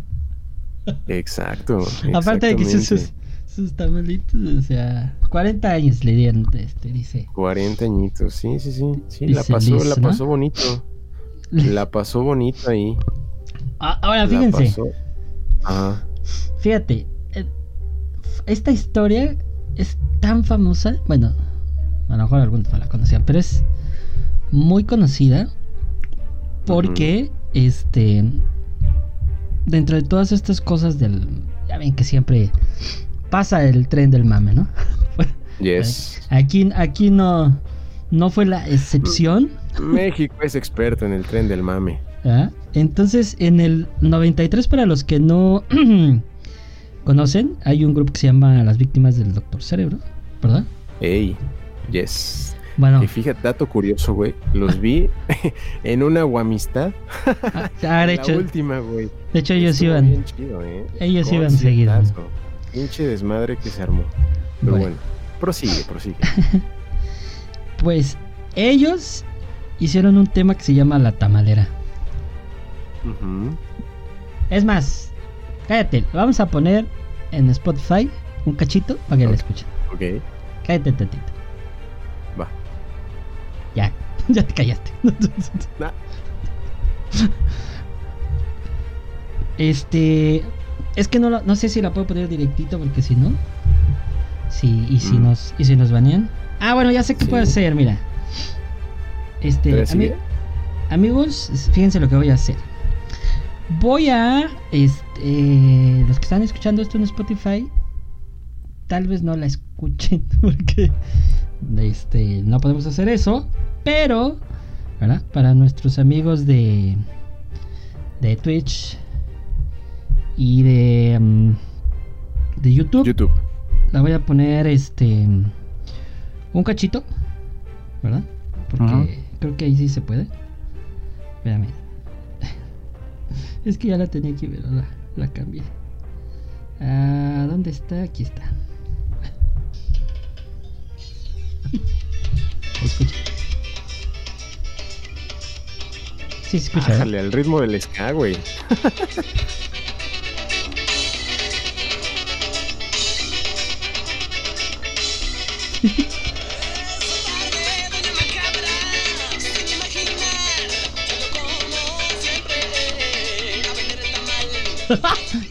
Exacto. Aparte de que hizo sus, sus, tamalitos, o sea, 40 años le dieron, este, dice. 40 añitos, sí, sí, sí. Sí, la pasó, la pasó bonito. La pasó bonito ahí. Ah, ahora, fíjense. Fíjate, esta historia es tan famosa, bueno, a lo mejor algunos no la conocían, pero es muy conocida porque, este, dentro de todas estas cosas del, ya ven que siempre pasa el tren del mame, ¿no? yes. Aquí, aquí no, no fue la excepción. México es experto en el tren del mame. ¿Ah? Entonces, en el 93, para los que no ¿Conocen? Hay un grupo que se llama Las Víctimas del Doctor Cerebro, ¿verdad? Ey, yes. Bueno. Y fíjate, dato curioso, güey. Los vi en una guamistad. Ah, ah de hecho. La última, güey. De hecho, ellos iban. Chido, ¿eh? Ellos iban seguido. Pinche desmadre que se armó. Pero bueno, prosigue, prosigue. pues ellos hicieron un tema que se llama La Tamalera. Es más, cállate, vamos a poner en Spotify un cachito para que la escuchen. Ok. Cállate tantito. Va. Ya, ya te callaste. Nah. Este. Es que no, lo- no sé si la puedo poner directito porque si no. Sí, y si Mm. nos. Y si nos banean. Ah, bueno, ya sé qué Sí. puedo hacer, mira. Este. Amigos, fíjense lo que voy a hacer. Voy a. Este. Los que están escuchando esto en Spotify. Tal vez no la escuchen. Porque. Este. No podemos hacer eso. Pero. ¿Verdad? Para nuestros amigos de. De Twitch. Y de. mm, de YouTube. YouTube. La voy a poner este. Un cachito. ¿Verdad? Porque Ajá. creo que ahí sí se puede. Espérame. Es que ya la tenía aquí, pero la, la cambié. Ah, ¿Dónde está? Aquí está. Escucha. Sí, se escucha. ¿verdad? Bájale al ritmo del ska, güey.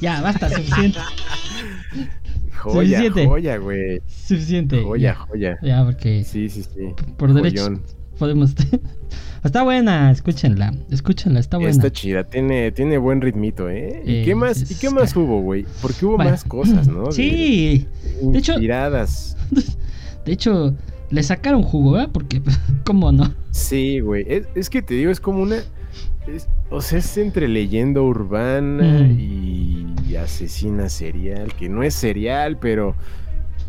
Ya, basta, suficiente. Joya, Suficiente. joya, güey. Suficiente. Joya, ya. joya. Ya, porque Sí, sí, sí. por derecho Joyón. podemos. está buena, escúchenla. Escúchenla, está buena. Está chida, tiene, tiene buen ritmito, ¿eh? ¿Y Eh, qué más, es ¿y qué más hubo, güey? Porque hubo Bueno. más cosas, ¿no? De- Sí, de hecho- Inspiradas. De hecho, le sacaron jugo, ¿verdad? Porque, ¿cómo no? Sí, güey. Es, es que te digo, es como una. es- o sea, es entre leyenda urbana Mm. y asesina serial, que no es serial, pero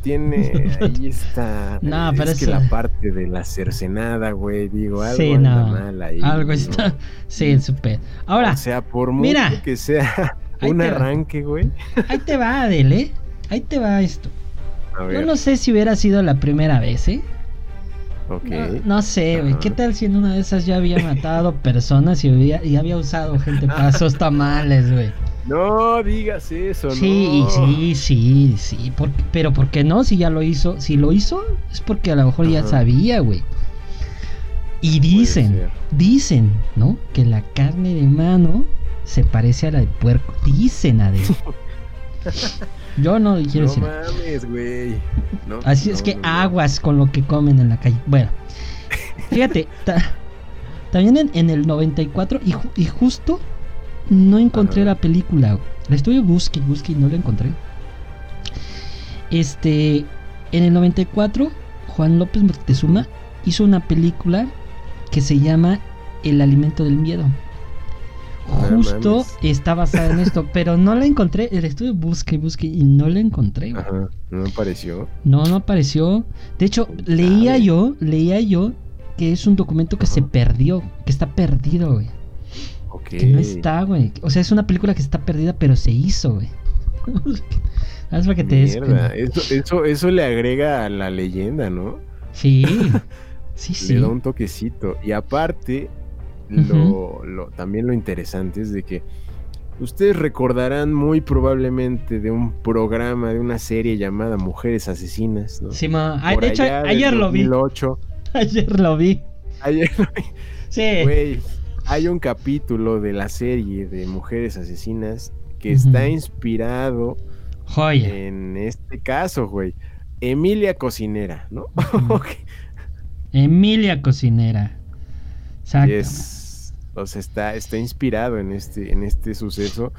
tiene ahí está. No, es que la parte de la cercenada, güey, digo, algo sí, anda no. mal ahí. algo ¿no? está. Sí, súper. Ahora, O sea, por mucho mira. que sea un arranque, güey. ahí te va, Adele. Ahí te va esto. Yo no sé si hubiera sido la primera vez, ¿eh? No, no sé, güey. ¿Qué tal si en una de esas ya había matado personas y había, y había usado gente para esos tamales, güey? No digas eso, Sí, no. sí, sí, sí. por- pero ¿por qué no? Si ya lo hizo. Si lo hizo, es porque a lo mejor ya sabía, güey. Y dicen, dicen, ¿no? Que la carne de mano se parece a la de puerco. Dicen, Adel. Yo no quiero No decir. nada. mames, güey. No, Así es no, que no, no. aguas con lo que comen en la calle. Bueno, fíjate, ta- también en, en el 94 y, y justo no encontré Ajá. la película. La estuve busque, y busque y no la encontré. Este, en el 94, Juan López Moctezuma hizo una película que se llama El alimento del miedo. Justo está basada en esto, pero no la encontré. La estuve busque, y busque y no la encontré. güey. Ajá, no me pareció. No, no apareció. De hecho, leía yo, leía yo que es un documento que se perdió, que está perdido, güey. Ok. Que no está, güey. O sea, es una película que está perdida, pero se hizo, güey. Haz para que te Mierda, eso, eso, eso le agrega a la leyenda, ¿no? Sí, sí, sí. Le da un toquecito. Y aparte, lo, lo- también lo interesante es de que ustedes recordarán muy probablemente de un programa, de una serie llamada Mujeres Asesinas, ¿no? Sí, ma. Ah, de hecho, ayer lo vi. 2008. Ayer lo vi. Ayer lo vi. Sí. Hay un capítulo de la serie de Mujeres Asesinas que está inspirado Joya. en este caso, güey. Emilia Cocinera, ¿no? Emilia Cocinera. Exacto. Y es, o sea, está, está inspirado en este, en este suceso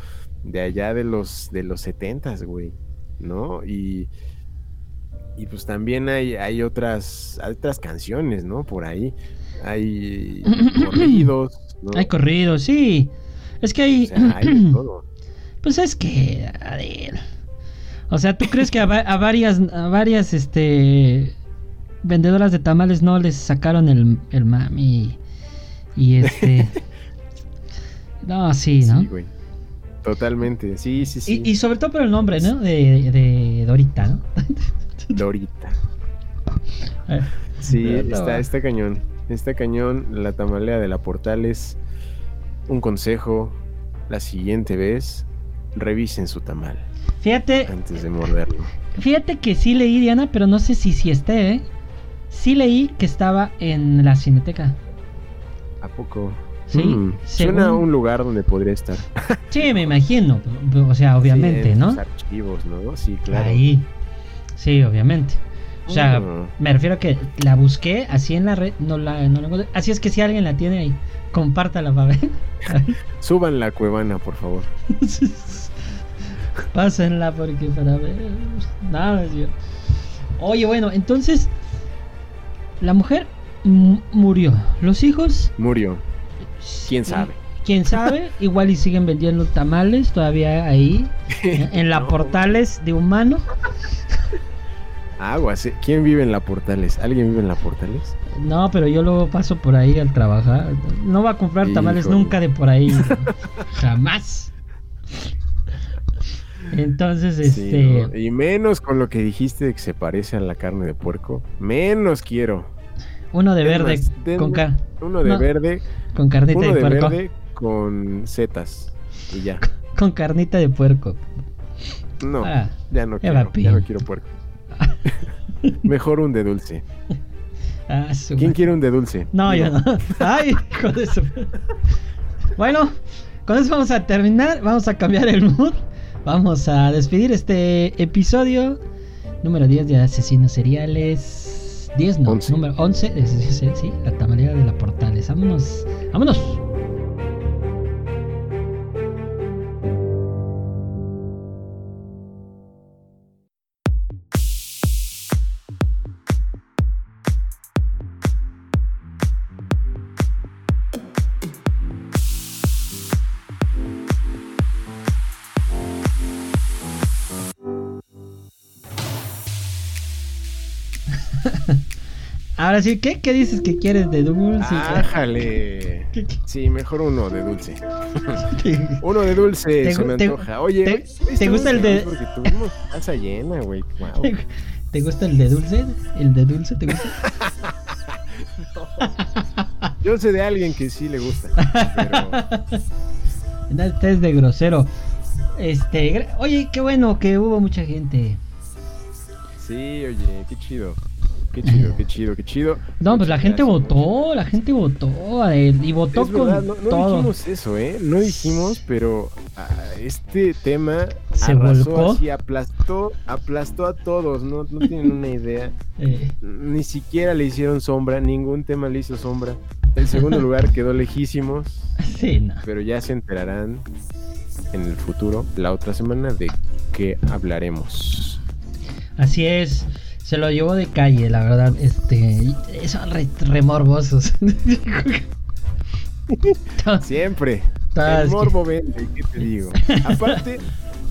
de allá de los, de los 70 güey, ¿no? Y, y pues también hay, hay otras, hay otras canciones, ¿no? Por ahí. Hay corridos, ¿no? Hay corrido, sí. Es que hay. O sea, hay de todo. Pues es que, a ver. O sea, ¿tú crees que a, va- a varias, a varias, este, vendedoras de tamales no les sacaron el, el mami? Y este... no, sí, ¿no? Sí, güey. Totalmente, sí, sí, sí. y, y sobre todo por el nombre, ¿no? De, de Dorita, ¿no? Dorita. Eh, Sí, está, está cañón. Está cañón. La tamalea de la Portales. Un consejo. La siguiente vez, revisen su tamal. Fíjate, antes de morderlo. fíjate que sí leí, Diana, pero no sé si sí esté, ¿eh? Sí leí que estaba en la cineteca. ¿A poco? Sí, Mm, según- Suena a un lugar donde podría estar. Sí, me imagino. O sea, obviamente, Sí, en ¿no? los archivos, ¿no? Sí, claro. Ahí. Sí, obviamente. O sea, Mm. me refiero a que la busqué así en la red, no la, no la encontré. Así es que si alguien la tiene ahí, compártala para ver. Suban la cuevana, por favor. Pásenla porque para ver. Nada, cierto. Oye, bueno, entonces la mujer murió. Los hijos, Murió. ¿Quién sabe? quién sabe, igual y siguen vendiendo tamales todavía ahí en, la No. Portales de Humano. Aguas. ¿eh? ¿Quién vive en la Portales? ¿Alguien vive en la Portales? No, pero yo luego paso por ahí al trabajar. No va a comprar tamales Híjole. nunca de por ahí. Jamás. Entonces, Sí, este. ¿no? Y menos con lo que dijiste de que se parece a la carne de puerco. Menos quiero. Uno de verde más, denme con, ca- Uno de No. verde. con carnita Uno de de puerco. verde con setas. Y ya. Con carnita de puerco. No, Ah, ya no quiero. Ya no quiero puerco. Mejor un de dulce. ah, su ¿Quién quiere un de dulce? No, Digo, yo no. Ay, con eso. Bueno, con eso vamos a terminar. Vamos a cambiar el mood. Vamos a despedir este episodio número 10 de Asesinos Seriales. 10 no, Once. número 11. de Asesinos Seriales, Sí, la tamalera de la Portales. Vámonos. Vámonos. Ahora sí, ¿qué? ¿Qué dices que quieres de dulce? ¡Ájale! ¿Qué- qué- Sí, mejor uno de dulce. Uno de dulce, ¿Te se te- antoja. Oye, te- gusta el de- Porque tuvimos casa llena, güey. Wow. ¿Te gusta el de dulce? ¿El de dulce te gusta? Yo sé de alguien que sí le gusta. Pero Este es de grosero. Este, oye, qué bueno que hubo mucha gente. sí, oye, qué chido. Qué chido, qué chido, qué chido. No, pues la gente votó, la gente votó eh, y votó Es con no, no todo. dijimos eso, ¿eh? No dijimos, pero ah, este tema Se arrasó volcó. así, aplastó, aplastó a todos, no, no tienen una idea. Eh, Ni siquiera le hicieron sombra, ningún tema le hizo sombra. El segundo lugar quedó lejísimos, sí, no. pero ya se enterarán en el futuro, la otra semana, de qué hablaremos. Así es. Se lo llevó de calle, la verdad. Este, son re, re morbosos. To- Siempre. El que- morbo vende, ¿qué te digo? Aparte,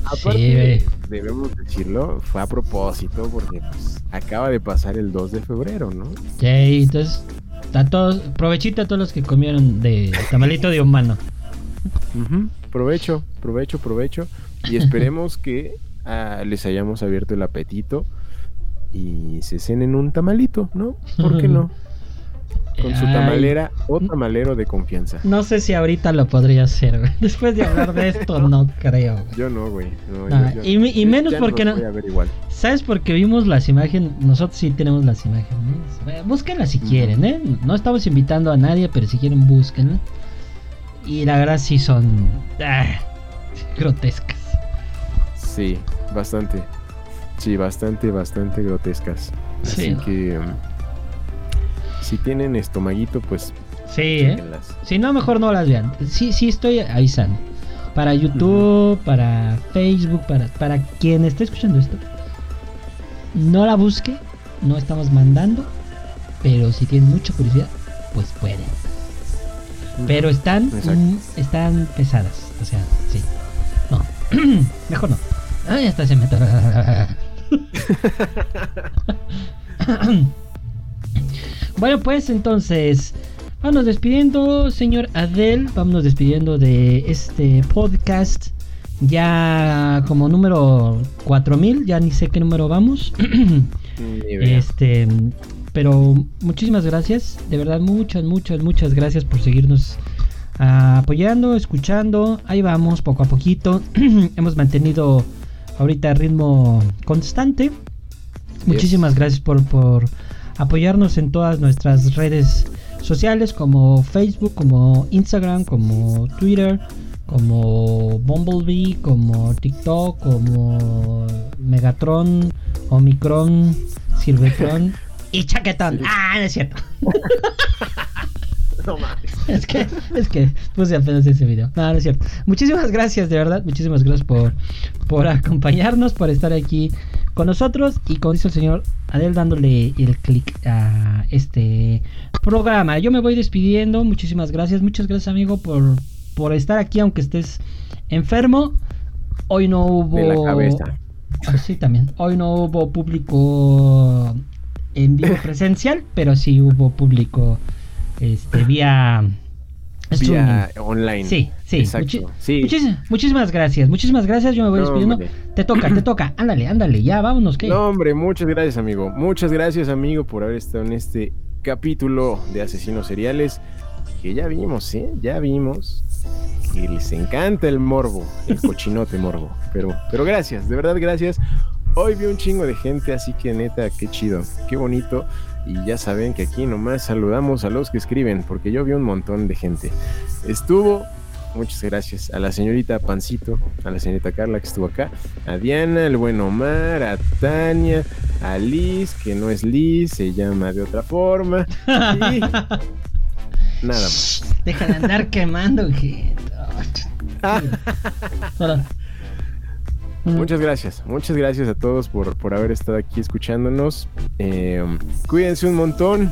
aparte debemos decirlo, fue a propósito porque pues, acaba de pasar el 2 de febrero, ¿no? Ok, entonces, a todos, provechito a todos los que comieron de tamalito de humano. Ujú. Provecho, provecho, provecho. Y esperemos que ah, les hayamos abierto el apetito y se cenen un tamalito, ¿no? ¿Por qué no? Con su Ay, tamalera o tamalero de confianza. No sé si ahorita lo podría hacer, güey. Después de hablar de esto, no creo. güey. Yo no, güey. no, Ah, yo- yo y menos ya porque no- voy a ver igual. ¿Sabes? Porque vimos las imágenes. Nosotros sí tenemos las imágenes. Búsquenlas si quieren, ¿eh? No estamos invitando a nadie, pero si quieren, búsquenlas. Y la verdad sí son ah, grotescas. Sí, bastante. Sí, bastante, bastante grotescas. Sí, Así que um, si tienen estomaguito, pues Sí, ¿eh? Si no, mejor no las vean. Sí, sí estoy avisando. Para YouTube, para Facebook, para, para quien esté escuchando esto. No la busque, no estamos mandando. Pero si tienen mucha curiosidad, pues pueden. Pero están, mm, están pesadas. O sea, sí. No. Mejor no. Ay, hasta se me. Bueno, pues entonces, vámonos despidiendo, señor Adel. Vámonos despidiendo de este podcast. Ya como número 4000, ya ni sé qué número vamos. Este, pero muchísimas gracias, de verdad muchas, muchas, muchas gracias por seguirnos ah, apoyando, escuchando. Ahí vamos, poco a poquito. Hemos mantenido ahorita a ritmo constante. Muchísimas gracias por, por apoyarnos en todas nuestras redes sociales como Facebook, como Instagram, como Twitter, como Bumblebee, como TikTok, como Megatron, Omicron, Silvetron y Chaquetón. Ah, no es cierto. No mames. Es que, es que puse apenas ese video. No, no es cierto. Muchísimas gracias, de verdad. Muchísimas gracias por, por acompañarnos, por estar aquí con nosotros. Y como dice el señor Adel, dándole el clic a este programa. Yo me voy despidiendo. Muchísimas gracias. Muchas gracias, amigo, por, por estar aquí, aunque estés enfermo. Hoy no hubo. De la cabeza. Ah, sí, también. Hoy no hubo público en vivo presencial, pero sí hubo público este, vía. Vía online. Sí, sí. Exacto. muchi- sí. muchis- muchísimas gracias. Muchísimas gracias. Yo me voy No, despidiendo. hombre. Te toca, te toca. Ándale, ándale. Ya, vámonos. ¿qué? No, hombre, muchas gracias, amigo. Muchas gracias, amigo, por haber estado en este capítulo de Asesinos Seriales. Que ya vimos, ¿eh? Ya vimos que les encanta el morbo, el cochinote morbo. Pero, pero gracias, de verdad, gracias. Hoy vi un chingo de gente, así que neta, qué chido, qué bonito. Y ya saben que aquí nomás saludamos a los que escriben, porque yo vi un montón de gente. Estuvo Muchas gracias a la señorita Pancito, a la señorita Carla que estuvo acá, a Diana, al buen Omar, a Tania, a Liz, que no es Liz, se llama de otra forma. Y nada más. Deja de andar quemando, gente. Muchas gracias, muchas gracias a todos por, por haber estado aquí escuchándonos. Eh, cuídense un montón.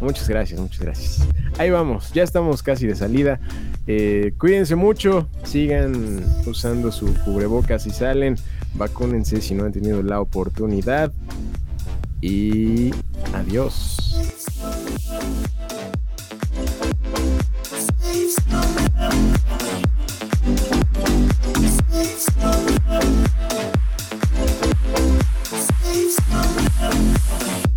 Muchas gracias, muchas gracias. Ahí vamos, ya estamos casi de salida. Eh, cuídense mucho, sigan usando su cubrebocas si salen, vacúnense si no han tenido la oportunidad. Y adiós. Thank you.